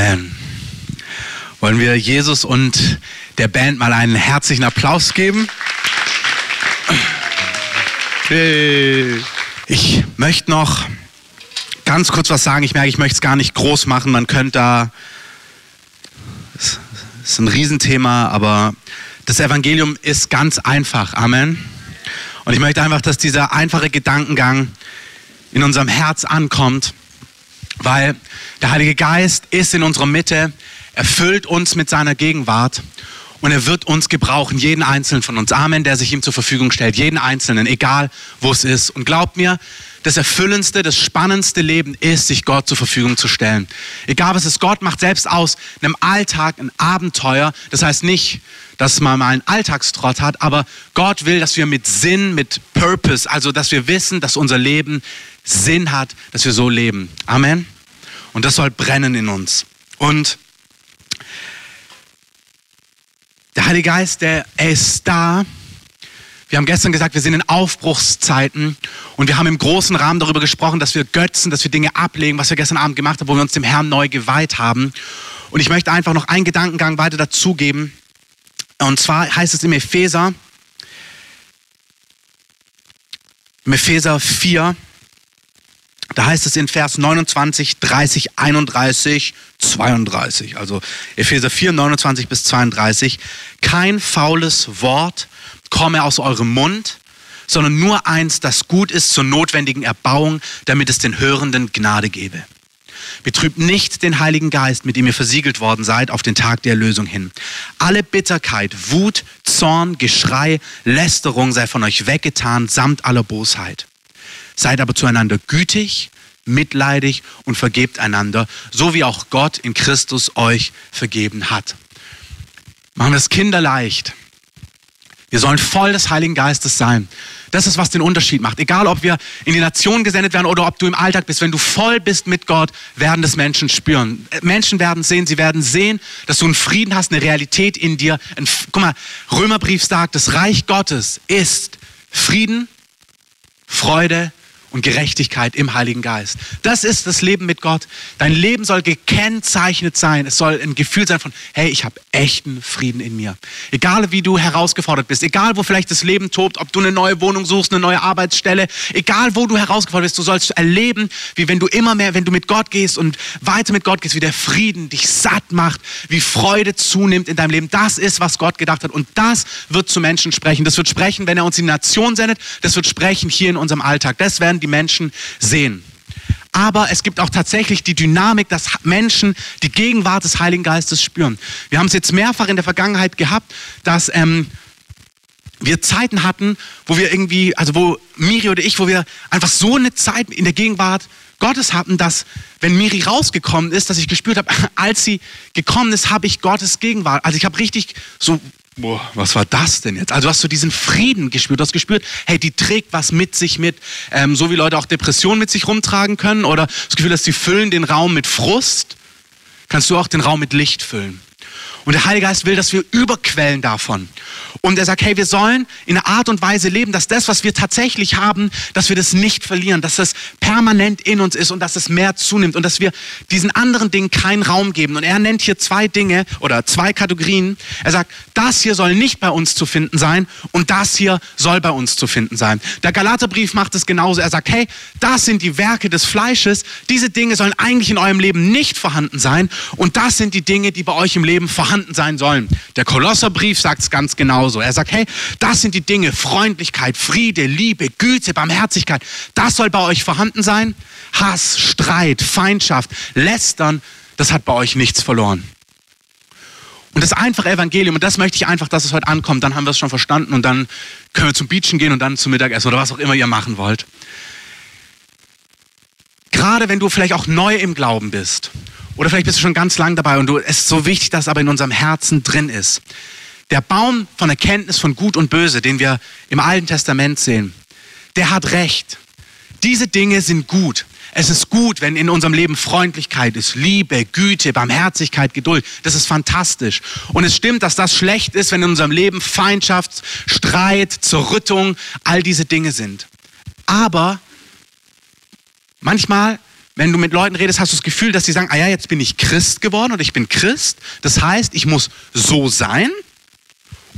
Amen. Wollen wir Jesus und der Band mal einen herzlichen Applaus geben? Ich möchte noch ganz kurz was sagen. Ich merke, ich möchte es gar nicht groß machen. Man könnte da, es ist ein Riesenthema, aber das Evangelium ist ganz einfach. Amen. Und ich möchte einfach, dass dieser einfache Gedankengang in unserem Herz ankommt, weil der Heilige Geist ist in unserer Mitte, erfüllt uns mit seiner Gegenwart und er wird uns gebrauchen, jeden einzelnen von uns. Amen, der sich ihm zur Verfügung stellt, jeden einzelnen, egal wo es ist. Und glaubt mir, das erfüllendste, das spannendste Leben ist, sich Gott zur Verfügung zu stellen. Egal was es ist, Gott macht selbst aus einem Alltag ein Abenteuer. Das heißt nicht, dass man mal einen Alltagstrott hat, aber Gott will, dass wir mit Sinn, mit Purpose, also dass wir wissen, dass unser Leben Sinn hat, dass wir so leben. Amen. Und das soll brennen in uns. Und der Heilige Geist, der er ist da. Wir haben gestern gesagt, wir sind in Aufbruchszeiten und wir haben im großen Rahmen darüber gesprochen, dass wir Götzen, dass wir Dinge ablegen, was wir gestern Abend gemacht haben, wo wir uns dem Herrn neu geweiht haben. Und ich möchte einfach noch einen Gedankengang weiter dazugeben. Und zwar heißt es im Epheser, im Epheser 4, da heißt es in Vers 29, 30, 31, 32, also Epheser 4, 29 bis 32, kein faules Wort komme aus eurem Mund, sondern nur eins, das gut ist zur notwendigen Erbauung, damit es den Hörenden Gnade gebe. Betrübt nicht den Heiligen Geist, mit dem ihr versiegelt worden seid, auf den Tag der Erlösung hin. Alle Bitterkeit, Wut, Zorn, Geschrei, Lästerung sei von euch weggetan, samt aller Bosheit. Seid aber zueinander gütig, mitleidig und vergebt einander, so wie auch Gott in Christus euch vergeben hat. Machen wir es kinderleicht. Wir sollen voll des Heiligen Geistes sein. Das ist, was den Unterschied macht. Egal, ob wir in die Nation gesendet werden oder ob du im Alltag bist, wenn du voll bist mit Gott, werden das Menschen spüren. Menschen werden sehen, sie werden sehen, dass du einen Frieden hast, eine Realität in dir. Ein, guck mal, Römerbrief sagt, das Reich Gottes ist Frieden, Freude und Gerechtigkeit im Heiligen Geist. Das ist das Leben mit Gott. Dein Leben soll gekennzeichnet sein. Es soll ein Gefühl sein von, hey, ich habe echten Frieden in mir. Egal wie du herausgefordert bist, egal wo vielleicht das Leben tobt, ob du eine neue Wohnung suchst, eine neue Arbeitsstelle, egal wo du herausgefordert bist, du sollst erleben, wie wenn du immer mehr, wenn du mit Gott gehst und weiter mit Gott gehst, wie der Frieden dich satt macht, wie Freude zunimmt in deinem Leben. Das ist, was Gott gedacht hat und das wird zu Menschen sprechen. Das wird sprechen, wenn er uns in die Nation sendet. Das wird sprechen hier in unserem Alltag. Das werden die Menschen sehen. Aber es gibt auch tatsächlich die Dynamik, dass Menschen die Gegenwart des Heiligen Geistes spüren. Wir haben es jetzt mehrfach in der Vergangenheit gehabt, dass ähm, wir Zeiten hatten, wo wir irgendwie, also wo Miri oder ich, wo wir einfach so eine Zeit in der Gegenwart Gottes hatten, dass wenn Miri rausgekommen ist, dass ich gespürt habe, als sie gekommen ist, habe ich Gottes Gegenwart. Also ich habe richtig so boah, was war das denn jetzt? Also hast du diesen Frieden gespürt, du hast gespürt, hey, die trägt was mit sich mit, ähm, so wie Leute auch Depressionen mit sich rumtragen können oder das Gefühl, dass sie füllen den Raum mit Frust, kannst du auch den Raum mit Licht füllen. Und der Heilige Geist will, dass wir überquellen davon. Und er sagt, hey, wir sollen in einer Art und Weise leben, dass das, was wir tatsächlich haben, dass wir das nicht verlieren, dass das permanent in uns ist und dass es mehr zunimmt und dass wir diesen anderen Dingen keinen Raum geben. Und er nennt hier zwei Dinge oder zwei Kategorien. Er sagt, das hier soll nicht bei uns zu finden sein und das hier soll bei uns zu finden sein. Der Galaterbrief macht es genauso. Er sagt, hey, das sind die Werke des Fleisches. Diese Dinge sollen eigentlich in eurem Leben nicht vorhanden sein und das sind die Dinge, die bei euch im Leben vorhanden sein sollen. Der Kolosserbrief sagt es ganz genauso. Er sagt, hey, das sind die Dinge, Freundlichkeit, Friede, Liebe, Güte, Barmherzigkeit. Das soll bei euch vorhanden sein. Hass, Streit, Feindschaft, Lästern, das hat bei euch nichts verloren. Und das einfache Evangelium, und das möchte ich einfach, dass es heute ankommt, dann haben wir es schon verstanden und dann können wir zum Beachen gehen und dann zum Mittagessen oder was auch immer ihr machen wollt. Gerade wenn du vielleicht auch neu im Glauben bist oder vielleicht bist du schon ganz lang dabei und du, es ist so wichtig, dass es aber in unserem Herzen drin ist. Der Baum von Erkenntnis von Gut und Böse, den wir im Alten Testament sehen, der hat recht. Diese Dinge sind gut. Es ist gut, wenn in unserem Leben Freundlichkeit ist, Liebe, Güte, Barmherzigkeit, Geduld. Das ist fantastisch. Und es stimmt, dass das schlecht ist, wenn in unserem Leben Feindschaft, Streit, Zerrüttung, all diese Dinge sind. Aber manchmal wenn du mit Leuten redest, hast du das Gefühl, dass sie sagen, ah ja, jetzt bin ich Christ geworden und ich bin Christ. Das heißt, ich muss so sein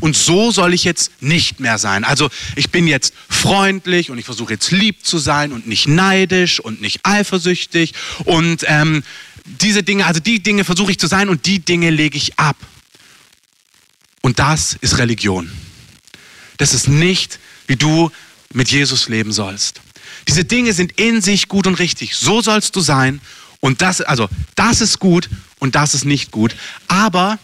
und so soll ich jetzt nicht mehr sein. Also ich bin jetzt freundlich und ich versuche jetzt lieb zu sein und nicht neidisch und nicht eifersüchtig und ähm, diese Dinge, also die Dinge versuche ich zu sein und die Dinge lege ich ab. Und das ist Religion. Das ist nicht, wie du mit Jesus leben sollst. Diese Dinge sind in sich gut und richtig. So sollst du sein. Und das, also, das ist gut und das ist nicht gut. Aber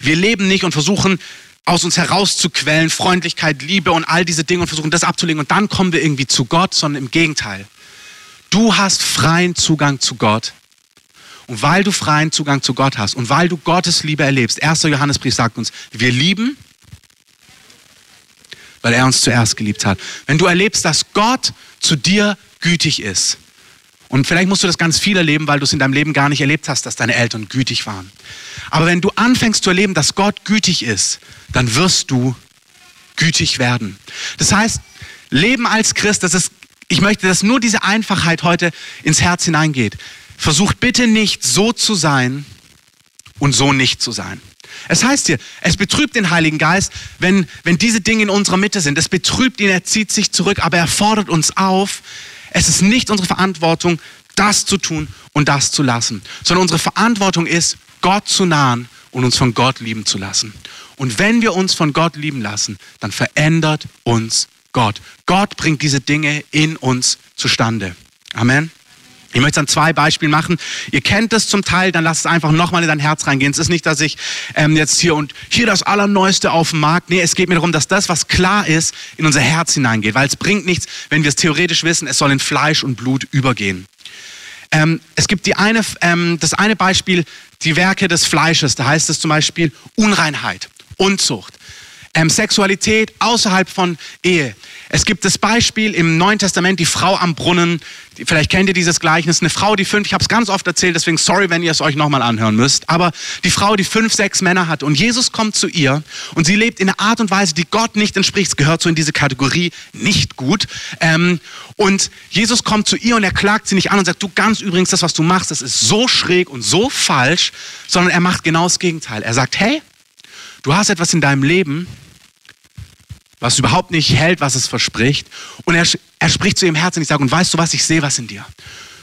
wir leben nicht und versuchen aus uns herauszuquellen, Freundlichkeit, Liebe und all diese Dinge und versuchen das abzulegen und dann kommen wir irgendwie zu Gott, sondern im Gegenteil. Du hast freien Zugang zu Gott. Und weil du freien Zugang zu Gott hast und weil du Gottes Liebe erlebst, 1. Johannesbrief sagt uns, wir lieben, weil er uns zuerst geliebt hat. Wenn du erlebst, dass Gott zu dir gütig ist, und vielleicht musst du das ganz viel erleben, weil du es in deinem Leben gar nicht erlebt hast, dass deine Eltern gütig waren. Aber wenn du anfängst zu erleben, dass Gott gütig ist, dann wirst du gütig werden. Das heißt, Leben als Christ, das ist, ich möchte, dass nur diese Einfachheit heute ins Herz hineingeht. Versucht bitte nicht so zu sein und so nicht zu sein. Es heißt hier, es betrübt den Heiligen Geist, wenn, wenn diese Dinge in unserer Mitte sind. Es betrübt ihn, er zieht sich zurück, aber er fordert uns auf, es ist nicht unsere Verantwortung, das zu tun und das zu lassen, sondern unsere Verantwortung ist, Gott zu nahen und uns von Gott lieben zu lassen. Und wenn wir uns von Gott lieben lassen, dann verändert uns Gott. Gott bringt diese Dinge in uns zustande. Amen. Ich möchte dann zwei Beispiele machen. Ihr kennt es zum Teil, dann lasst es einfach nochmal in dein Herz reingehen. Es ist nicht, dass ich ähm, jetzt hier und hier das Allerneueste auf dem Markt. Nee, es geht mir darum, dass das, was klar ist, in unser Herz hineingeht. Weil es bringt nichts, wenn wir es theoretisch wissen, es soll in Fleisch und Blut übergehen. Ähm, es gibt die eine, ähm, das eine Beispiel, die Werke des Fleisches. Da heißt es zum Beispiel Unreinheit, Unzucht, ähm, Sexualität außerhalb von Ehe. Es gibt das Beispiel im Neuen Testament, die Frau am Brunnen. Vielleicht kennt ihr dieses Gleichnis. Eine Frau, die fünf, ich habe es ganz oft erzählt, deswegen sorry, wenn ihr es euch nochmal anhören müsst. Aber die Frau, die fünf, sechs Männer hat und Jesus kommt zu ihr und sie lebt in einer Art und Weise, die Gott nicht entspricht. Es gehört so in diese Kategorie nicht gut. Ähm, und Jesus kommt zu ihr und er klagt sie nicht an und sagt, du ganz übrigens, das, was du machst, das ist so schräg und so falsch, sondern er macht genau das Gegenteil. Er sagt, hey, du hast etwas in deinem Leben, was überhaupt nicht hält, was es verspricht. Und er, er spricht zu ihrem Herzen, ich sage, und weißt du was, ich sehe was in dir.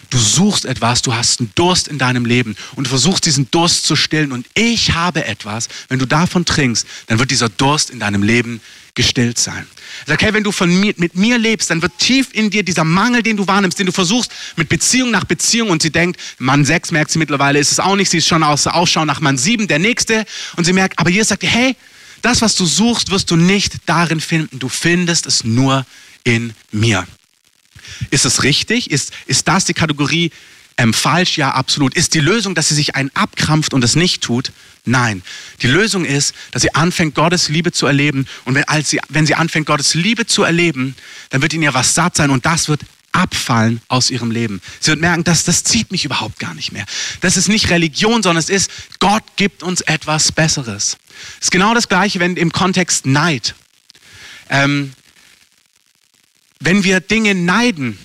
Du suchst etwas, du hast einen Durst in deinem Leben und du versuchst diesen Durst zu stillen und ich habe etwas, wenn du davon trinkst, dann wird dieser Durst in deinem Leben gestillt sein. Er sagt, hey, wenn du von mir, mit mir lebst, dann wird tief in dir dieser Mangel, den du wahrnimmst, den du versuchst mit Beziehung nach Beziehung und sie denkt, Mann 6 merkt sie mittlerweile, ist es auch nicht, sie ist schon aus Ausschau nach Mann 7, der nächste und sie merkt, aber hier sagt hey, das, was du suchst, wirst du nicht darin finden. Du findest es nur in mir. Ist es richtig? Ist, ist das die Kategorie ähm, falsch? Ja, absolut. Ist die Lösung, dass sie sich einen abkrampft und es nicht tut? Nein. Die Lösung ist, dass sie anfängt, Gottes Liebe zu erleben. Und wenn, als sie, wenn sie anfängt, Gottes Liebe zu erleben, dann wird in ihr was satt sein und das wird abfallen aus ihrem Leben. Sie wird merken, dass das zieht mich überhaupt gar nicht mehr. Das ist nicht Religion, sondern es ist, Gott gibt uns etwas Besseres. Ist genau das Gleiche, wenn im Kontext Neid. Ähm, wenn wir Dinge neiden,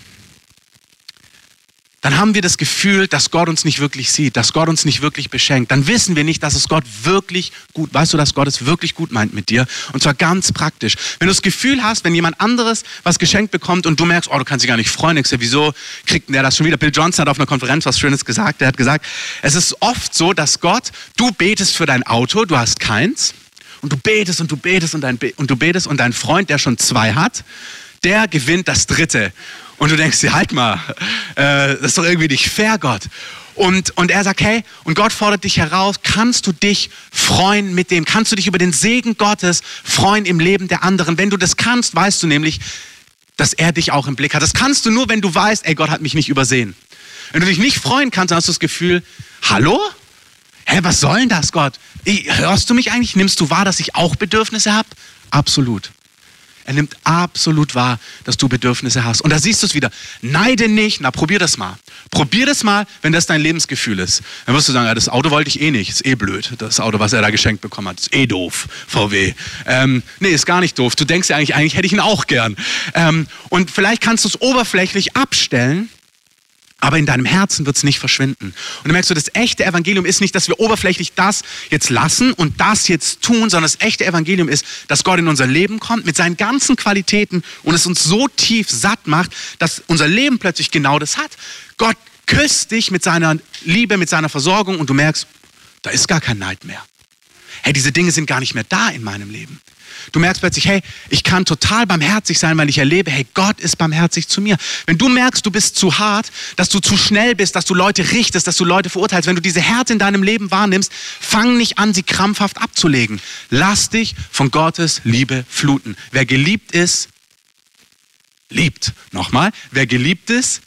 dann haben wir das Gefühl, dass Gott uns nicht wirklich sieht, dass Gott uns nicht wirklich beschenkt. Dann wissen wir nicht, dass es Gott wirklich gut, weißt du, dass Gott es wirklich gut meint mit dir. Und zwar ganz praktisch. Wenn du das Gefühl hast, wenn jemand anderes was geschenkt bekommt und du merkst, oh, du kannst dich gar nicht freuen, denkst du, wieso kriegt der das schon wieder? Bill Johnson hat auf einer Konferenz was Schönes gesagt. Der hat gesagt, es ist oft so, dass Gott, du betest für dein Auto, du hast keins. Und du betest und du betest und, dein, und du betest und dein Freund, der schon zwei hat, der gewinnt das dritte. Und du denkst dir, halt mal, äh, das ist doch irgendwie nicht fair, Gott. Und, und er sagt, hey, und Gott fordert dich heraus, kannst du dich freuen mit dem, kannst du dich über den Segen Gottes freuen im Leben der anderen. Wenn du das kannst, weißt du nämlich, dass er dich auch im Blick hat. Das kannst du nur, wenn du weißt, ey, Gott hat mich nicht übersehen. Wenn du dich nicht freuen kannst, dann hast du das Gefühl, hallo? Hä, was soll denn das, Gott? Hörst du mich eigentlich? Nimmst du wahr, dass ich auch Bedürfnisse habe? Absolut. Er nimmt absolut wahr, dass du Bedürfnisse hast. Und da siehst du es wieder. Neide nicht. Na, probier das mal. Probier das mal, wenn das dein Lebensgefühl ist. Dann wirst du sagen, ja, das Auto wollte ich eh nicht. Ist eh blöd. Das Auto, was er da geschenkt bekommen hat, ist eh doof. VW. Ähm, nee, ist gar nicht doof. Du denkst ja eigentlich, eigentlich hätte ich ihn auch gern. Ähm, und vielleicht kannst du es oberflächlich abstellen aber in deinem Herzen wird es nicht verschwinden. Und du merkst du, das echte Evangelium ist nicht, dass wir oberflächlich das jetzt lassen und das jetzt tun, sondern das echte Evangelium ist, dass Gott in unser Leben kommt mit seinen ganzen Qualitäten und es uns so tief satt macht, dass unser Leben plötzlich genau das hat. Gott küsst dich mit seiner Liebe, mit seiner Versorgung und du merkst, da ist gar kein Neid mehr. Hey, diese Dinge sind gar nicht mehr da in meinem Leben. Du merkst plötzlich, hey, ich kann total barmherzig sein, weil ich erlebe, hey, Gott ist barmherzig zu mir. Wenn du merkst, du bist zu hart, dass du zu schnell bist, dass du Leute richtest, dass du Leute verurteilst, wenn du diese Härte in deinem Leben wahrnimmst, fang nicht an, sie krampfhaft abzulegen. Lass dich von Gottes Liebe fluten. Wer geliebt ist, liebt. Nochmal, wer geliebt ist,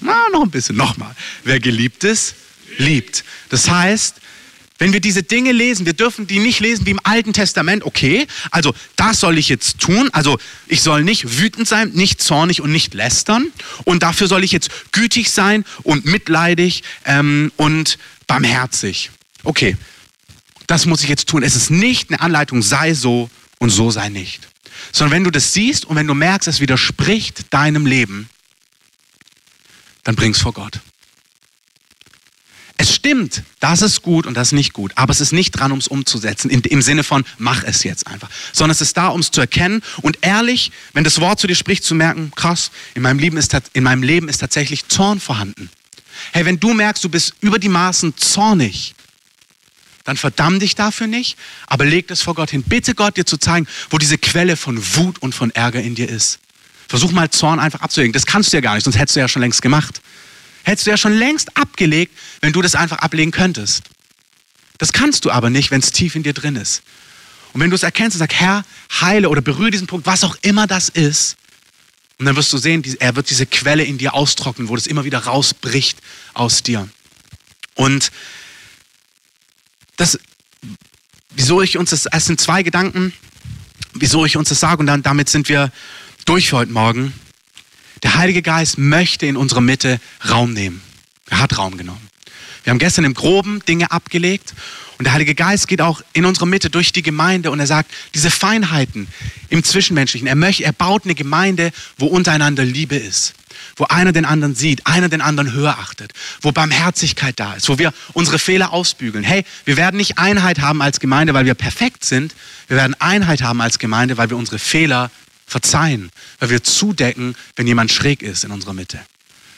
na, noch ein bisschen, nochmal. Wer geliebt ist, liebt. Das heißt, wenn wir diese Dinge lesen, wir dürfen die nicht lesen wie im Alten Testament, okay, also das soll ich jetzt tun, also ich soll nicht wütend sein, nicht zornig und nicht lästern und dafür soll ich jetzt gütig sein und mitleidig ähm, und barmherzig. Okay, das muss ich jetzt tun. Es ist nicht eine Anleitung, sei so und so sei nicht. Sondern wenn du das siehst und wenn du merkst, es widerspricht deinem Leben, dann bring's vor Gott. Es stimmt, das ist gut und das ist nicht gut, aber es ist nicht dran, um es umzusetzen, im, im Sinne von, mach es jetzt einfach, sondern es ist da, um es zu erkennen und ehrlich, wenn das Wort zu dir spricht, zu merken, krass, in meinem Leben ist, in meinem Leben ist tatsächlich Zorn vorhanden. Hey, wenn du merkst, du bist über die Maßen zornig, dann verdamm dich dafür nicht, aber leg das vor Gott hin. Bitte Gott dir zu zeigen, wo diese Quelle von Wut und von Ärger in dir ist. Versuch mal Zorn einfach abzulegen. Das kannst du ja gar nicht, sonst hättest du ja schon längst gemacht. Hättest du ja schon längst abgelegt, wenn du das einfach ablegen könntest. Das kannst du aber nicht, wenn es tief in dir drin ist. Und wenn du es erkennst und sagst, Herr, heile oder berühre diesen Punkt, was auch immer das ist, und dann wirst du sehen, er wird diese Quelle in dir austrocknen, wo das immer wieder rausbricht aus dir. Und das, wieso ich uns das, es sind zwei Gedanken, wieso ich uns das sage, und dann, damit sind wir durch für heute Morgen. Der Heilige Geist möchte in unserer Mitte Raum nehmen. Er hat Raum genommen. Wir haben gestern im Groben Dinge abgelegt und der Heilige Geist geht auch in unserer Mitte durch die Gemeinde und er sagt, diese Feinheiten im Zwischenmenschlichen, er, möchte, er baut eine Gemeinde, wo untereinander Liebe ist, wo einer den anderen sieht, einer den anderen höher achtet, wo Barmherzigkeit da ist, wo wir unsere Fehler ausbügeln. Hey, wir werden nicht Einheit haben als Gemeinde, weil wir perfekt sind, wir werden Einheit haben als Gemeinde, weil wir unsere Fehler verzeihen, weil wir zudecken, wenn jemand schräg ist in unserer Mitte.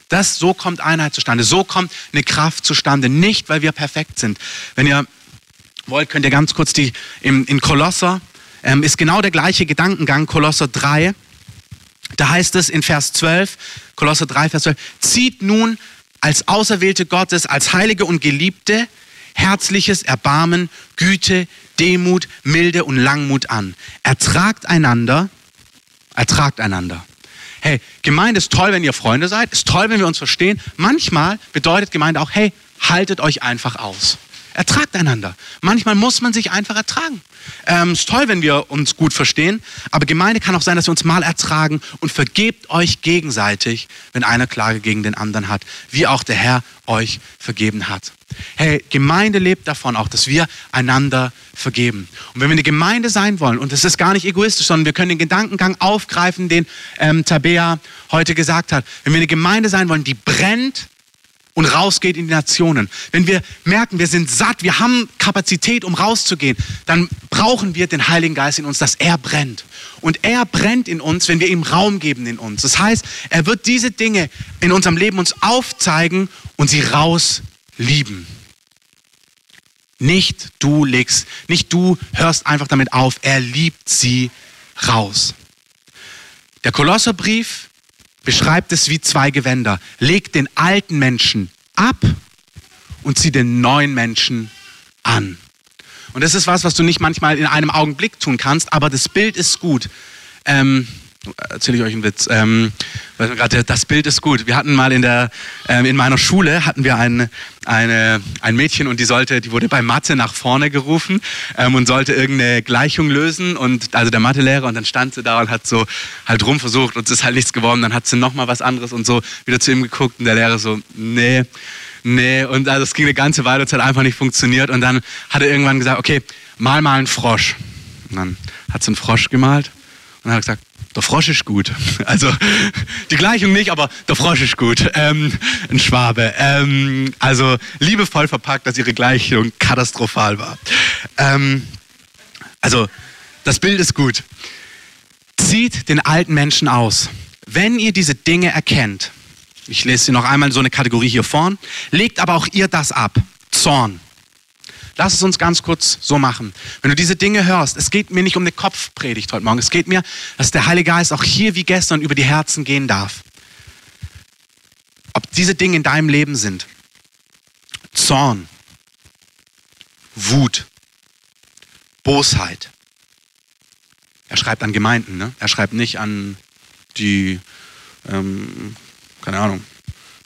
Das, so kommt Einheit zustande, so kommt eine Kraft zustande, nicht weil wir perfekt sind. Wenn ihr wollt, könnt ihr ganz kurz die, in, in Kolosser, ähm, ist genau der gleiche Gedankengang, Kolosser 3, da heißt es in Vers 12, Kolosser 3, Vers 12, zieht nun als Auserwählte Gottes, als Heilige und Geliebte, herzliches Erbarmen, Güte, Demut, Milde und Langmut an. Ertragt einander, Ertragt einander. Hey, Gemeinde ist toll, wenn ihr Freunde seid, ist toll, wenn wir uns verstehen. Manchmal bedeutet Gemeinde auch, hey, haltet euch einfach aus. Ertragt einander. Manchmal muss man sich einfach ertragen. Ähm, ist toll, wenn wir uns gut verstehen, aber Gemeinde kann auch sein, dass wir uns mal ertragen und vergebt euch gegenseitig, wenn einer Klage gegen den anderen hat, wie auch der Herr euch vergeben hat. Hey, Gemeinde lebt davon auch, dass wir einander vergeben. Und wenn wir eine Gemeinde sein wollen, und das ist gar nicht egoistisch, sondern wir können den Gedankengang aufgreifen, den ähm, Tabea heute gesagt hat. Wenn wir eine Gemeinde sein wollen, die brennt und rausgeht in die Nationen. Wenn wir merken, wir sind satt, wir haben Kapazität, um rauszugehen, dann brauchen wir den Heiligen Geist in uns, dass er brennt. Und er brennt in uns, wenn wir ihm Raum geben in uns. Das heißt, er wird diese Dinge in unserem Leben uns aufzeigen und sie rauslieben. Nicht du legst, nicht du hörst einfach damit auf, er liebt sie raus. Der Kolosserbrief beschreibt es wie zwei Gewänder. Leg den alten Menschen ab und zieh den neuen Menschen an. Und das ist was, was du nicht manchmal in einem Augenblick tun kannst, aber das Bild ist gut. Ähm, erzähle ich euch einen Witz. Ähm, das Bild ist gut. Wir hatten mal in der, ähm, in meiner Schule hatten wir ein, eine, ein Mädchen und die sollte, die wurde bei Mathe nach vorne gerufen ähm, und sollte irgendeine Gleichung lösen und also der Mathelehrer und dann stand sie da und hat so halt rum versucht und es ist halt nichts geworden. Dann hat sie noch mal was anderes und so wieder zu ihm geguckt und der Lehrer so, nee, nee und also es ging eine ganze Weile, es hat einfach nicht funktioniert und dann hat er irgendwann gesagt, okay, mal mal einen Frosch. Und dann hat sie einen Frosch gemalt und dann hat er gesagt, der Frosch ist gut. Also die Gleichung nicht, aber der Frosch ist gut. Ähm, ein Schwabe. Ähm, also liebevoll verpackt, dass ihre Gleichung katastrophal war. Ähm, also das Bild ist gut. Zieht den alten Menschen aus. Wenn ihr diese Dinge erkennt, ich lese sie noch einmal so eine Kategorie hier vorn, legt aber auch ihr das ab. Zorn. Lass es uns ganz kurz so machen. Wenn du diese Dinge hörst, es geht mir nicht um eine Kopfpredigt heute Morgen. Es geht mir, dass der Heilige Geist auch hier wie gestern über die Herzen gehen darf. Ob diese Dinge in deinem Leben sind. Zorn, Wut, Bosheit. Er schreibt an Gemeinden, ne? er schreibt nicht an die, ähm, keine Ahnung,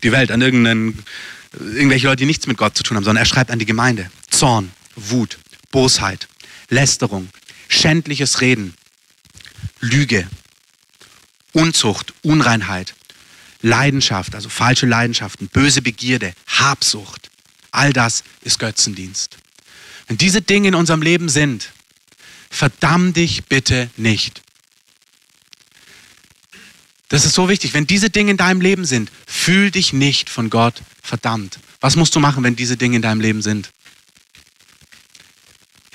die Welt, an irgendeinen, irgendwelche Leute, die nichts mit Gott zu tun haben, sondern er schreibt an die Gemeinde. Zorn, Wut, Bosheit, Lästerung, schändliches Reden, Lüge, Unzucht, Unreinheit, Leidenschaft, also falsche Leidenschaften, böse Begierde, Habsucht. All das ist Götzendienst. Wenn diese Dinge in unserem Leben sind, verdamm dich bitte nicht. Das ist so wichtig. Wenn diese Dinge in deinem Leben sind, fühl dich nicht von Gott verdammt. Was musst du machen, wenn diese Dinge in deinem Leben sind?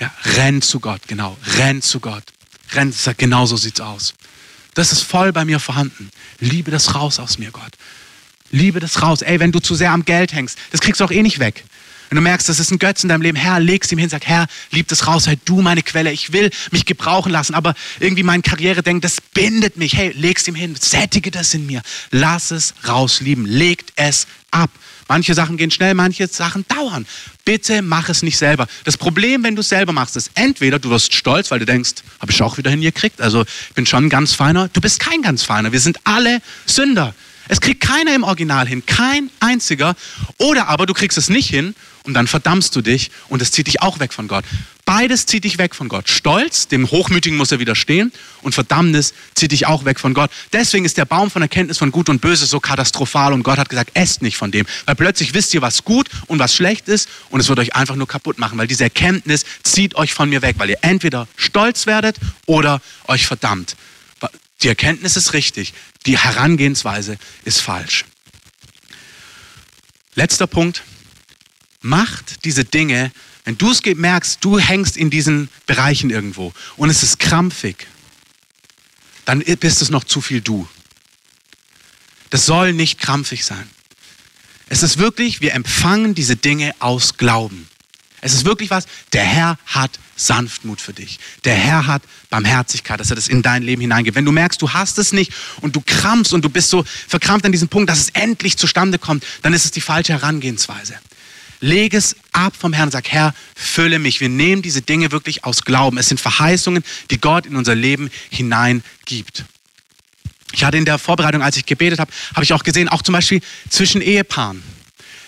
Ja, renn zu Gott, genau. Renn zu Gott. Renn, genau so sieht's aus. Das ist voll bei mir vorhanden. Liebe das raus aus mir, Gott. Liebe das raus. Ey, wenn du zu sehr am Geld hängst, das kriegst du auch eh nicht weg. Wenn du merkst, das ist ein Götz in deinem Leben, Herr, leg's ihm hin, sag, Herr, lieb das raus, sei du meine Quelle. Ich will mich gebrauchen lassen, aber irgendwie meine Karriere denkt, das bindet mich. Hey, leg's ihm hin, sättige das in mir. Lass es raus, lieben. Legt es ab. Manche Sachen gehen schnell, manche Sachen dauern. Bitte mach es nicht selber. Das Problem, wenn du es selber machst, ist entweder du wirst stolz, weil du denkst, habe ich auch wieder hingekriegt, also ich bin schon ein ganz feiner. Du bist kein ganz feiner. Wir sind alle Sünder. Es kriegt keiner im Original hin, kein einziger. Oder aber du kriegst es nicht hin und dann verdammst du dich und es zieht dich auch weg von Gott. Beides zieht dich weg von Gott. Stolz, dem Hochmütigen muss er widerstehen und Verdammnis zieht dich auch weg von Gott. Deswegen ist der Baum von Erkenntnis von Gut und Böse so katastrophal und Gott hat gesagt, esst nicht von dem. Weil plötzlich wisst ihr, was gut und was schlecht ist und es wird euch einfach nur kaputt machen, weil diese Erkenntnis zieht euch von mir weg, weil ihr entweder stolz werdet oder euch verdammt. Die Erkenntnis ist richtig, die Herangehensweise ist falsch. Letzter Punkt, macht diese Dinge, wenn du es merkst, du hängst in diesen Bereichen irgendwo und es ist krampfig, dann bist es noch zu viel du. Das soll nicht krampfig sein. Es ist wirklich, wir empfangen diese Dinge aus Glauben. Es ist wirklich was, der Herr hat Sanftmut für dich. Der Herr hat Barmherzigkeit, dass er das in dein Leben hineingibt. Wenn du merkst, du hast es nicht und du krampfst und du bist so verkrampft an diesem Punkt, dass es endlich zustande kommt, dann ist es die falsche Herangehensweise. Leg es ab vom Herrn und sag, Herr, fülle mich. Wir nehmen diese Dinge wirklich aus Glauben. Es sind Verheißungen, die Gott in unser Leben hineingibt. Ich hatte in der Vorbereitung, als ich gebetet habe, habe ich auch gesehen, auch zum Beispiel zwischen Ehepaaren.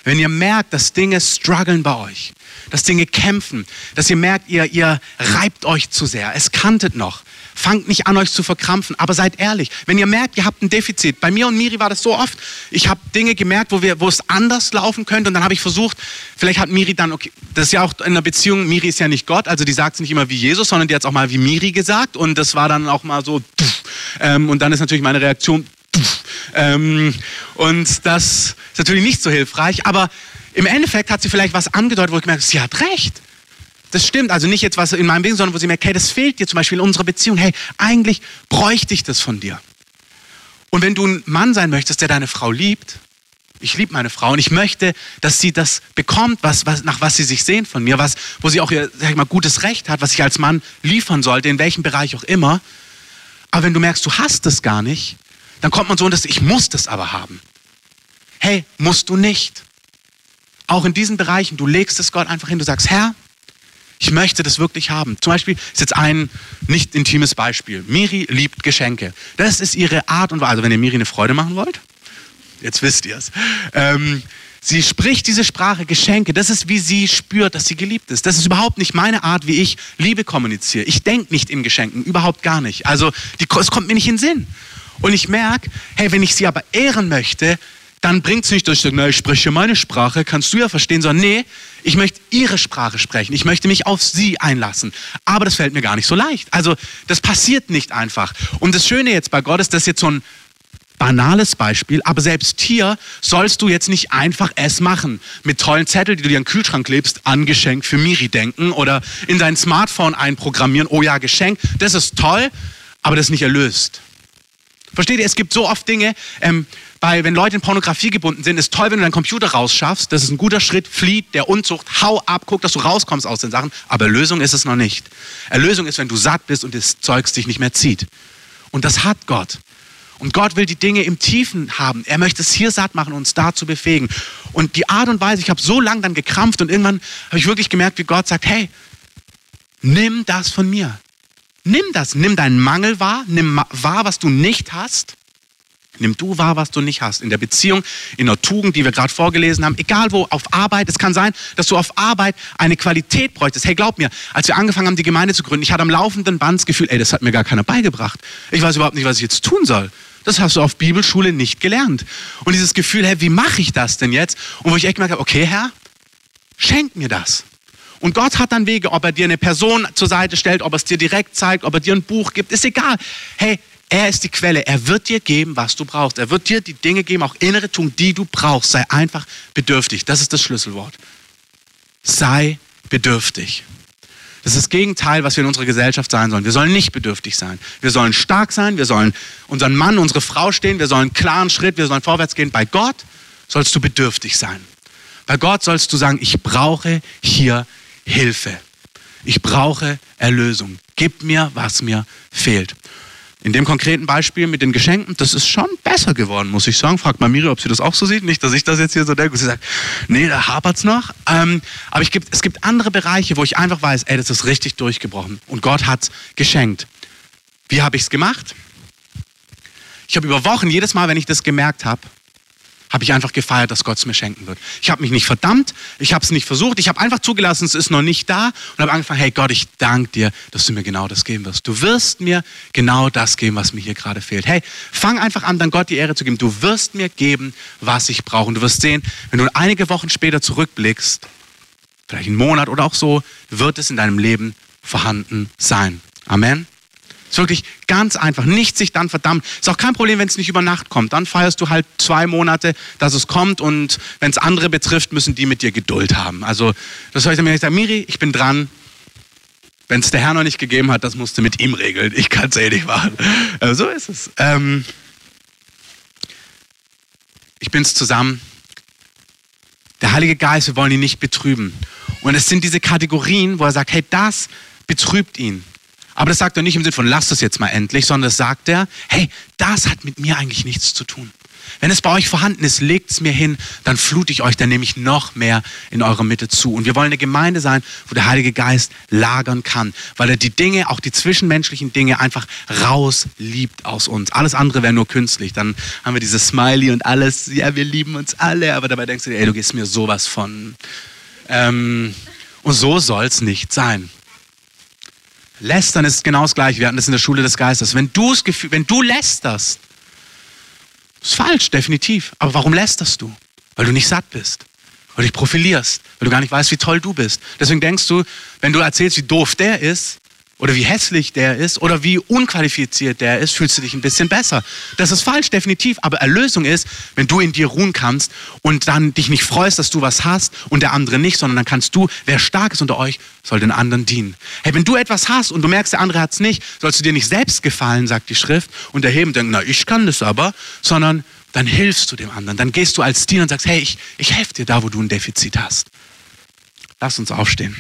Wenn ihr merkt, dass Dinge strugglen bei euch, dass Dinge kämpfen, dass ihr merkt, ihr, ihr reibt euch zu sehr, es kantet noch. Fangt nicht an, euch zu verkrampfen, aber seid ehrlich. Wenn ihr merkt, ihr habt ein Defizit, bei mir und Miri war das so oft, ich habe Dinge gemerkt, wo, wir, wo es anders laufen könnte und dann habe ich versucht, vielleicht hat Miri dann, okay, das ist ja auch in einer Beziehung, Miri ist ja nicht Gott, also die sagt es nicht immer wie Jesus, sondern die hat es auch mal wie Miri gesagt und das war dann auch mal so, ähm, und dann ist natürlich meine Reaktion, ähm, und das ist natürlich nicht so hilfreich, aber im Endeffekt hat sie vielleicht was angedeutet, wo ich gemerkt habe, sie hat recht. Das stimmt, also nicht jetzt was in meinem Wesen, sondern wo sie merkt, hey, das fehlt dir zum Beispiel in unserer Beziehung. Hey, eigentlich bräuchte ich das von dir. Und wenn du ein Mann sein möchtest, der deine Frau liebt, ich liebe meine Frau und ich möchte, dass sie das bekommt, was, was, nach was sie sich sehen von mir, was, wo sie auch ihr sag ich mal, gutes Recht hat, was ich als Mann liefern sollte, in welchem Bereich auch immer. Aber wenn du merkst, du hast es gar nicht, dann kommt man so und das, ich muss das aber haben. Hey, musst du nicht. Auch in diesen Bereichen, du legst es Gott einfach hin, du sagst, Herr, ich möchte das wirklich haben. Zum Beispiel ist jetzt ein nicht intimes Beispiel. Miri liebt Geschenke. Das ist ihre Art und Weise. Also wenn ihr Miri eine Freude machen wollt, jetzt wisst ihr es. Ähm, sie spricht diese Sprache Geschenke. Das ist, wie sie spürt, dass sie geliebt ist. Das ist überhaupt nicht meine Art, wie ich Liebe kommuniziere. Ich denke nicht in Geschenken, überhaupt gar nicht. Also die, es kommt mir nicht in den Sinn. Und ich merke, hey, wenn ich sie aber ehren möchte, dann bringt es nicht, dass ich sage, ich spreche meine Sprache, kannst du ja verstehen, sondern nee, Ich möchte ihre Sprache sprechen. Ich möchte mich auf sie einlassen. Aber das fällt mir gar nicht so leicht. Also das passiert nicht einfach. Und das Schöne jetzt bei Gott ist, das ist jetzt so ein banales Beispiel, aber selbst hier sollst du jetzt nicht einfach es machen. Mit tollen Zetteln, die du dir in den Kühlschrank klebst, an Geschenk für Miri denken oder in dein Smartphone einprogrammieren, oh ja, Geschenk, das ist toll, aber das ist nicht erlöst. Versteht ihr, es gibt so oft Dinge, ähm, bei, wenn Leute in Pornografie gebunden sind, ist toll, wenn du deinen Computer rausschaffst, das ist ein guter Schritt, flieht der Unzucht, hau ab, guck, dass du rauskommst aus den Sachen, aber Erlösung ist es noch nicht. Erlösung ist, wenn du satt bist und das Zeugs dich nicht mehr zieht. Und das hat Gott. Und Gott will die Dinge im Tiefen haben. Er möchte es hier satt machen und uns dazu befähigen. Und die Art und Weise, ich habe so lange dann gekrampft und irgendwann habe ich wirklich gemerkt, wie Gott sagt, hey, nimm das von mir. Nimm das, nimm deinen Mangel wahr, nimm wahr, was du nicht hast. Nimm du wahr, was du nicht hast. In der Beziehung, in der Tugend, die wir gerade vorgelesen haben, egal wo, auf Arbeit. Es kann sein, dass du auf Arbeit eine Qualität bräuchtest. Hey, glaub mir, als wir angefangen haben, die Gemeinde zu gründen, ich hatte am laufenden Band das Gefühl, ey, das hat mir gar keiner beigebracht. Ich weiß überhaupt nicht, was ich jetzt tun soll. Das hast du auf Bibelschule nicht gelernt. Und dieses Gefühl, hey, wie mache ich das denn jetzt? Und wo ich echt gemerkt habe, okay, Herr, schenk mir das. Und Gott hat dann Wege, ob er dir eine Person zur Seite stellt, ob er es dir direkt zeigt, ob er dir ein Buch gibt, ist egal. Hey, er ist die Quelle. Er wird dir geben, was du brauchst. Er wird dir die Dinge geben, auch innere tun, die du brauchst. Sei einfach bedürftig. Das ist das Schlüsselwort. Sei bedürftig. Das ist das Gegenteil, was wir in unserer Gesellschaft sein sollen. Wir sollen nicht bedürftig sein. Wir sollen stark sein, wir sollen unseren Mann, unsere Frau stehen, wir sollen einen klaren Schritt, wir sollen vorwärts gehen. Bei Gott sollst du bedürftig sein. Bei Gott sollst du sagen, ich brauche hier Hilfe. Ich brauche Erlösung. Gib mir, was mir fehlt. In dem konkreten Beispiel mit den Geschenken, das ist schon besser geworden, muss ich sagen. Fragt mal Miri, ob sie das auch so sieht. Nicht, dass ich das jetzt hier so denke. Sie sagt, nee, da hapert es noch. Ähm, aber ich gibt, es gibt andere Bereiche, wo ich einfach weiß, ey, das ist richtig durchgebrochen. Und Gott hat es geschenkt. Wie habe ich es gemacht? Ich habe über Wochen, jedes Mal, wenn ich das gemerkt habe, habe ich einfach gefeiert, dass Gott es mir schenken wird. Ich habe mich nicht verdammt, ich habe es nicht versucht, ich habe einfach zugelassen, es ist noch nicht da und habe angefangen, hey Gott, ich danke dir, dass du mir genau das geben wirst. Du wirst mir genau das geben, was mir hier gerade fehlt. Hey, fang einfach an, dann Gott die Ehre zu geben. Du wirst mir geben, was ich brauche. Und du wirst sehen, wenn du einige Wochen später zurückblickst, vielleicht einen Monat oder auch so, wird es in deinem Leben vorhanden sein. Amen. Ist wirklich ganz einfach. Nicht sich dann verdammt. Ist auch kein Problem, wenn es nicht über Nacht kommt. Dann feierst du halt zwei Monate, dass es kommt und wenn es andere betrifft, müssen die mit dir Geduld haben. Also das soll ich mir sagen, Miri, ich bin dran. Wenn es der Herr noch nicht gegeben hat, das musst du mit ihm regeln. Ich kann es eh nicht machen. Also so ist es. Ähm ich bin's zusammen. Der Heilige Geist, wir wollen ihn nicht betrüben. Und es sind diese Kategorien, wo er sagt, hey, das betrübt ihn. Aber das sagt er nicht im Sinne von, lass das jetzt mal endlich, sondern das sagt er, hey, das hat mit mir eigentlich nichts zu tun. Wenn es bei euch vorhanden ist, legt es mir hin, dann flute ich euch, dann nehme ich noch mehr in eurer Mitte zu. Und wir wollen eine Gemeinde sein, wo der Heilige Geist lagern kann, weil er die Dinge, auch die zwischenmenschlichen Dinge, einfach rausliebt aus uns. Alles andere wäre nur künstlich. Dann haben wir dieses Smiley und alles, ja, wir lieben uns alle, aber dabei denkst du dir, ey, du gehst mir sowas von. Ähm, und so soll es nicht sein. Lästern ist genau das Gleiche. Wir hatten das in der Schule des Geistes. Wenn, du's Gefühl, wenn du lästerst, ist falsch, definitiv. Aber warum lästerst du? Weil du nicht satt bist. Weil du dich profilierst. Weil du gar nicht weißt, wie toll du bist. Deswegen denkst du, wenn du erzählst, wie doof der ist, oder wie hässlich der ist oder wie unqualifiziert der ist, fühlst du dich ein bisschen besser. Das ist falsch, definitiv. Aber Erlösung ist, wenn du in dir ruhen kannst und dann dich nicht freust, dass du was hast und der andere nicht, sondern dann kannst du, wer stark ist unter euch, soll den anderen dienen. Hey, wenn du etwas hast und du merkst, der andere hat es nicht, sollst du dir nicht selbst gefallen, sagt die Schrift, und erheben und denken, na, ich kann das aber, sondern dann hilfst du dem anderen. Dann gehst du als Diener und sagst, hey, ich, ich helfe dir da, wo du ein Defizit hast. Lass uns aufstehen.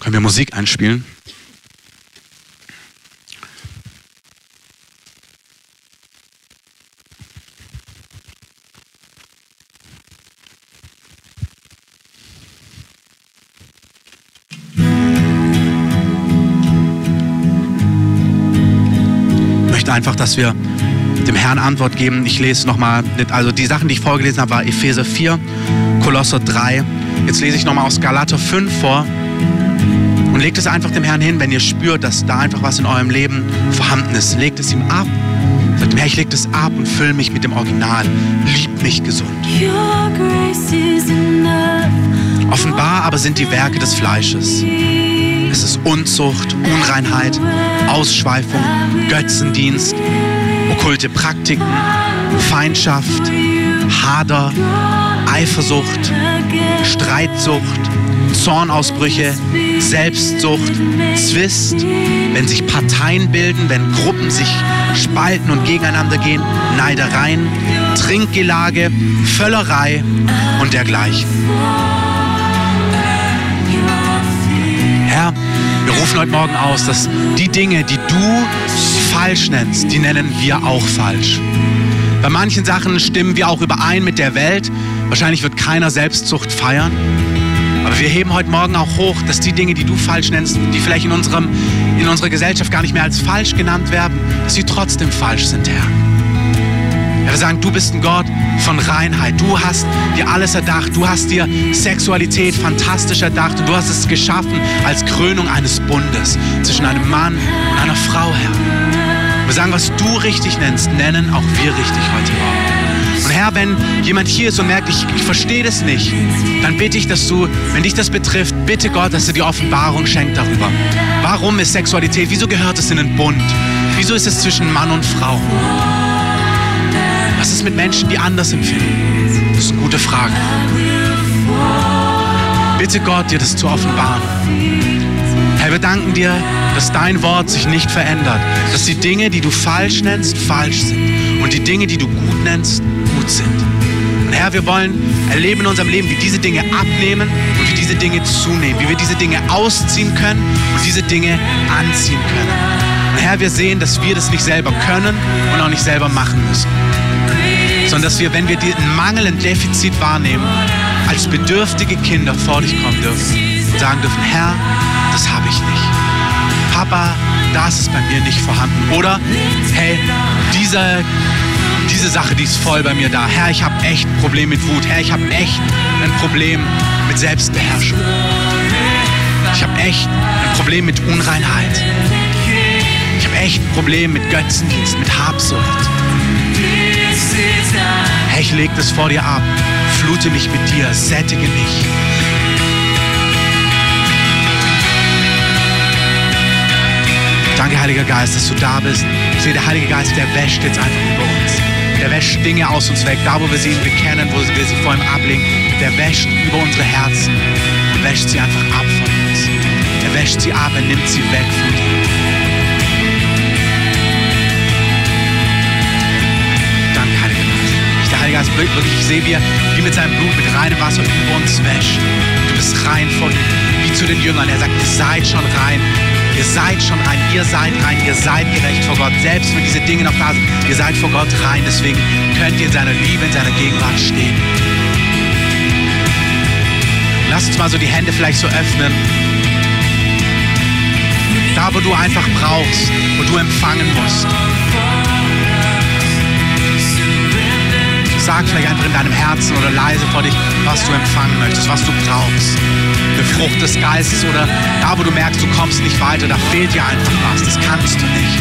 Können wir Musik einspielen? Ich möchte einfach, dass wir dem Herrn Antwort geben. Ich lese nochmal, also die Sachen, die ich vorgelesen habe, war Epheser 4, Kolosser 3. Jetzt lese ich nochmal aus Galater 5 vor. Und legt es einfach dem Herrn hin, wenn ihr spürt, dass da einfach was in eurem Leben vorhanden ist. Legt es ihm ab. Sagt Herr, ich leg das ab und fülle mich mit dem Original. Lieb mich gesund. Offenbar aber sind die Werke des Fleisches. Es ist Unzucht, Unreinheit, Ausschweifung, Götzendienst, okkulte Praktiken, Feindschaft, Hader, Eifersucht, Streitsucht, Zornausbrüche, Selbstsucht, Zwist, wenn sich Parteien bilden, wenn Gruppen sich spalten und gegeneinander gehen, Neidereien, Trinkgelage, Völlerei und dergleichen. Herr, wir rufen heute Morgen aus, dass die Dinge, die du falsch nennst, die nennen wir auch falsch. Bei manchen Sachen stimmen wir auch überein mit der Welt. Wahrscheinlich wird keiner Selbstzucht feiern. Aber wir heben heute Morgen auch hoch, dass die Dinge, die du falsch nennst, die vielleicht in, unserem, in unserer Gesellschaft gar nicht mehr als falsch genannt werden, dass sie trotzdem falsch sind, Herr. Wir sagen, du bist ein Gott von Reinheit. Du hast dir alles erdacht. Du hast dir Sexualität fantastisch erdacht und du hast es geschaffen als Krönung eines Bundes zwischen einem Mann und einer Frau, Herr. Wir sagen, was du richtig nennst, nennen auch wir richtig heute Morgen. Und Herr, wenn jemand hier ist und merkt, ich, ich verstehe das nicht, dann bitte ich, dass du, wenn dich das betrifft, bitte Gott, dass er dir Offenbarung schenkt darüber. Warum ist Sexualität? Wieso gehört es in den Bund? Wieso ist es zwischen Mann und Frau? Was ist mit Menschen, die anders empfinden? Das ist eine gute Frage. Bitte Gott, dir das zu offenbaren. Herr, wir danken dir, dass dein Wort sich nicht verändert. Dass die Dinge, die du falsch nennst, falsch sind. Und die Dinge, die du gut nennst, sind. Und Herr, wir wollen erleben in unserem Leben, wie diese Dinge abnehmen und wie diese Dinge zunehmen. Wie wir diese Dinge ausziehen können und diese Dinge anziehen können. Und Herr, wir sehen, dass wir das nicht selber können und auch nicht selber machen müssen sondern dass wir, wenn wir den Mangel, ein Defizit wahrnehmen, als bedürftige Kinder vor dich kommen dürfen und sagen dürfen, Herr, das habe ich nicht. Papa, das ist bei mir nicht vorhanden. Oder, hey, diese, diese Sache, die ist voll bei mir da. Herr, ich habe echt ein Problem mit Wut. Herr, ich habe echt ein Problem mit Selbstbeherrschung. Ich habe echt ein Problem mit Unreinheit. Ich habe echt ein Problem mit Götzendienst, mit Habsucht. Herr, ich leg das vor dir ab. Flute mich mit dir, sättige mich. Danke, Heiliger Geist, dass du da bist. Ich sehe, der Heilige Geist, der wäscht jetzt einfach über uns. Der wäscht Dinge aus uns weg. Da, wo wir sie bekennen, wo wir sie vor ihm ablegen, der wäscht über unsere Herzen und wäscht sie einfach ab von uns. Er wäscht sie ab, er nimmt sie weg von dir. Danke, Heiliger Geist. Der Heilige Geist, wirklich, ich sehe, wie er wie mit seinem Blut, mit reinem Wasser über uns wäscht. Du bist rein vor ihm, wie zu den Jüngern. Er sagt, ihr seid schon rein. Ihr seid schon rein, ihr seid rein, ihr seid gerecht vor Gott. Selbst wenn diese Dinge noch da sind, ihr seid vor Gott rein. Deswegen könnt ihr in seiner Liebe, in seiner Gegenwart stehen. Lasst uns mal so die Hände vielleicht so öffnen. Da, wo du einfach brauchst, wo du empfangen musst. Sag vielleicht einfach in deinem Herzen oder leise vor dich, was du empfangen möchtest, was du brauchst. Eine Frucht des Geistes oder da, wo du merkst, du kommst nicht weiter, da fehlt dir einfach was, das kannst du nicht.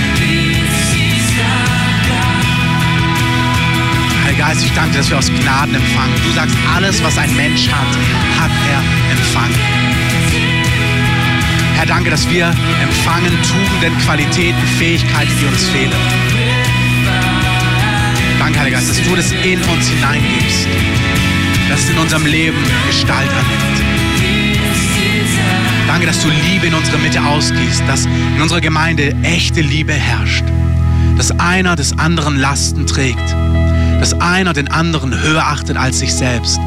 Heiliger Geist, ich danke dir, dass wir aus Gnaden empfangen. Du sagst, alles, was ein Mensch hat, hat er empfangen. Herr, danke, dass wir empfangen Tugenden, Qualitäten, Fähigkeiten, die uns fehlen. Danke, Heiliger Geist, dass du das in uns hineingibst, dass es in unserem Leben Gestalt annimmt. Danke, dass du Liebe in unsere Mitte ausgießt, dass in unserer Gemeinde echte Liebe herrscht, dass einer des anderen Lasten trägt, dass einer den anderen höher achtet als sich selbst,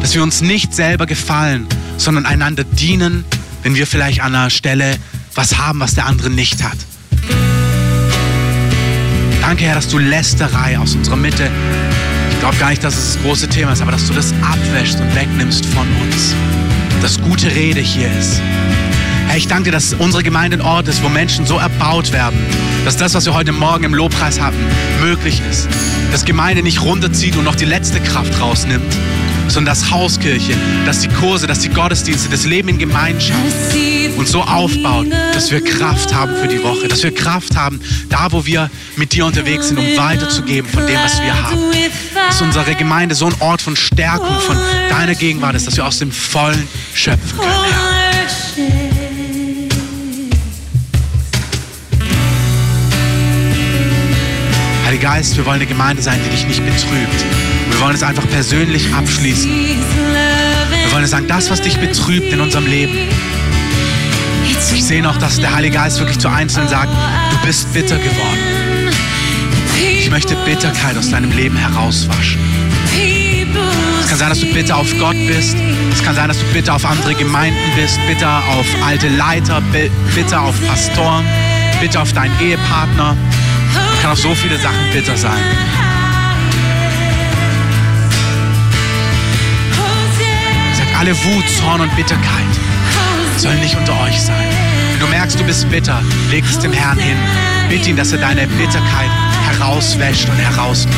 dass wir uns nicht selber gefallen, sondern einander dienen, wenn wir vielleicht an einer Stelle was haben, was der andere nicht hat. Danke, Herr, dass du Lästerei aus unserer Mitte, glaube gar nicht, dass es das große Thema ist, aber dass du das abwäschst und wegnimmst von uns. Dass gute Rede hier ist. Herr, ich danke dir, dass unsere Gemeinde ein Ort ist, wo Menschen so erbaut werden, dass das, was wir heute Morgen im Lobpreis hatten, möglich ist. Dass Gemeinde nicht runterzieht und noch die letzte Kraft rausnimmt, sondern dass Hauskirche, dass die Kurse, dass die Gottesdienste, das Leben in Gemeinschaft uns so aufbaut, dass wir Kraft haben für die Woche, dass wir Kraft haben, da wo wir mit dir unterwegs sind, um weiterzugeben von dem, was wir haben. Dass unsere Gemeinde so ein Ort von Stärkung, von deiner Gegenwart ist, dass wir aus dem Vollen schöpfen können. Herr. Heiliger Geist, wir wollen eine Gemeinde sein, die dich nicht betrübt. Wir wollen es einfach persönlich abschließen. Wir wollen sagen, das, was dich betrübt in unserem Leben. Ich sehe noch, dass der Heilige Geist wirklich zu Einzelnen sagt, du bist bitter geworden. Ich möchte Bitterkeit aus deinem Leben herauswaschen. Es kann sein, dass du bitter auf Gott bist. Es kann sein, dass du bitter auf andere Gemeinden bist, bitter auf alte Leiter, bitter auf Pastoren, bitter auf deinen Ehepartner. Es kann auf so viele Sachen bitter sein. Alle Wut, Zorn und Bitterkeit sollen nicht unter euch sein. Wenn du merkst, du bist bitter, leg es dem Herrn hin. Bitte ihn, dass er deine Bitterkeit herauswäscht und herausgibt.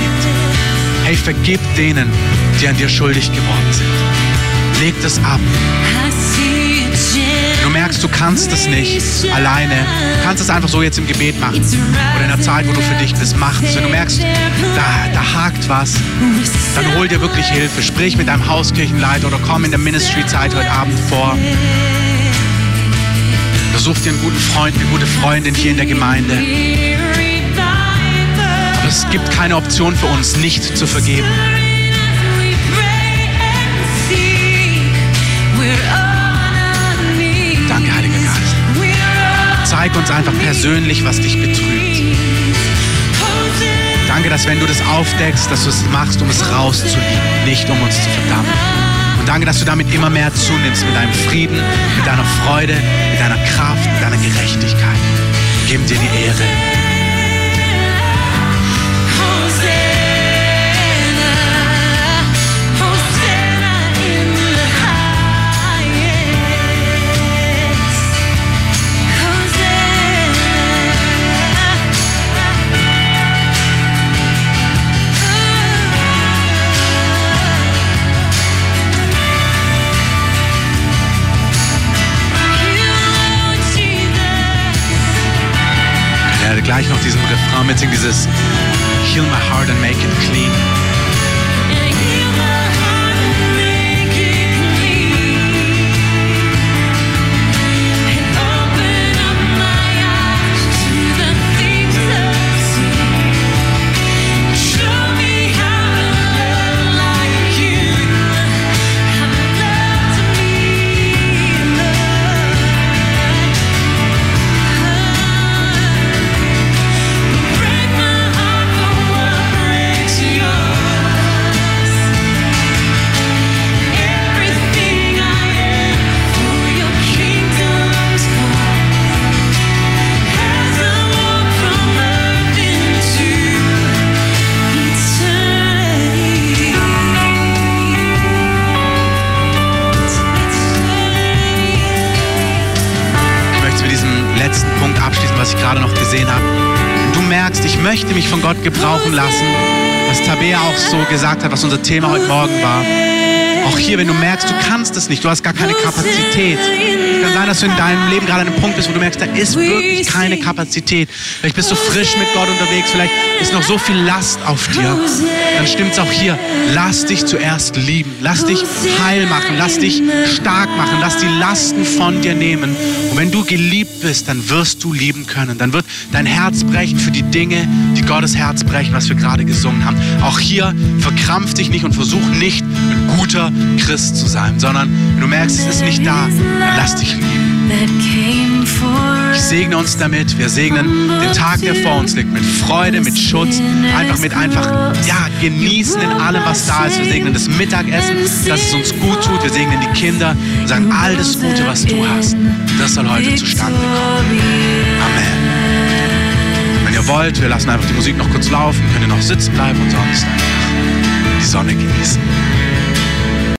Hey, vergib denen, die an dir schuldig geworden sind. Leg das ab. Du merkst, du kannst es nicht alleine. Du kannst es einfach so jetzt im Gebet machen. Oder in der Zeit, wo du für dich bist, mach. Wenn du merkst, da, da hakt was, dann hol dir wirklich Hilfe. Sprich mit deinem Hauskirchenleiter oder komm in der Ministry-Zeit heute Abend vor. Oder such dir einen guten Freund, eine gute Freundin hier in der Gemeinde. Aber es gibt keine Option für uns, nicht zu vergeben. Zeig uns einfach persönlich, was dich betrübt. Danke, dass wenn du das aufdeckst, dass du es machst, um es rauszulieben, nicht um uns zu verdammen. Und danke, dass du damit immer mehr zunimmst mit deinem Frieden, mit deiner Freude, mit deiner Kraft, mit deiner Gerechtigkeit. Geben dir die Ehre. Gleich noch diesen Refrain mitsingen, dieses Heal my heart and make it clean. Möchte mich von Gott gebrauchen lassen, was Tabea auch so gesagt hat, was unser Thema heute Morgen war. Auch hier, wenn du merkst, du kannst es nicht, du hast gar keine Kapazität. Es kann sein, dass du in deinem Leben gerade an einem Punkt bist, wo du merkst, da ist wirklich keine Kapazität. Vielleicht bist du frisch mit Gott unterwegs, vielleicht ist noch so viel Last auf dir. Dann stimmt es auch hier. Lass dich zuerst lieben. Lass dich heil machen. Lass dich stark machen. Lass die Lasten von dir nehmen. Und wenn du geliebt bist, dann wirst du lieben können. Dann wird dein Herz brechen für die Dinge, die Gottes Herz brechen, was wir gerade gesungen haben. Auch hier verkrampf dich nicht und versuch nicht guter Christ zu sein, sondern wenn du merkst, es ist nicht da, dann lass dich lieben. Ich segne uns damit. Wir segnen den Tag, der vor uns liegt, mit Freude, mit Schutz, einfach mit einfach, ja, genießen in allem, was da ist. Wir segnen das Mittagessen, dass es uns gut tut. Wir segnen die Kinder und sagen, all das Gute, was du hast, das soll heute zustande kommen. Amen. Wenn ihr wollt, wir lassen einfach die Musik noch kurz laufen, könnt ihr noch sitzen bleiben und sonst einfach die Sonne genießen.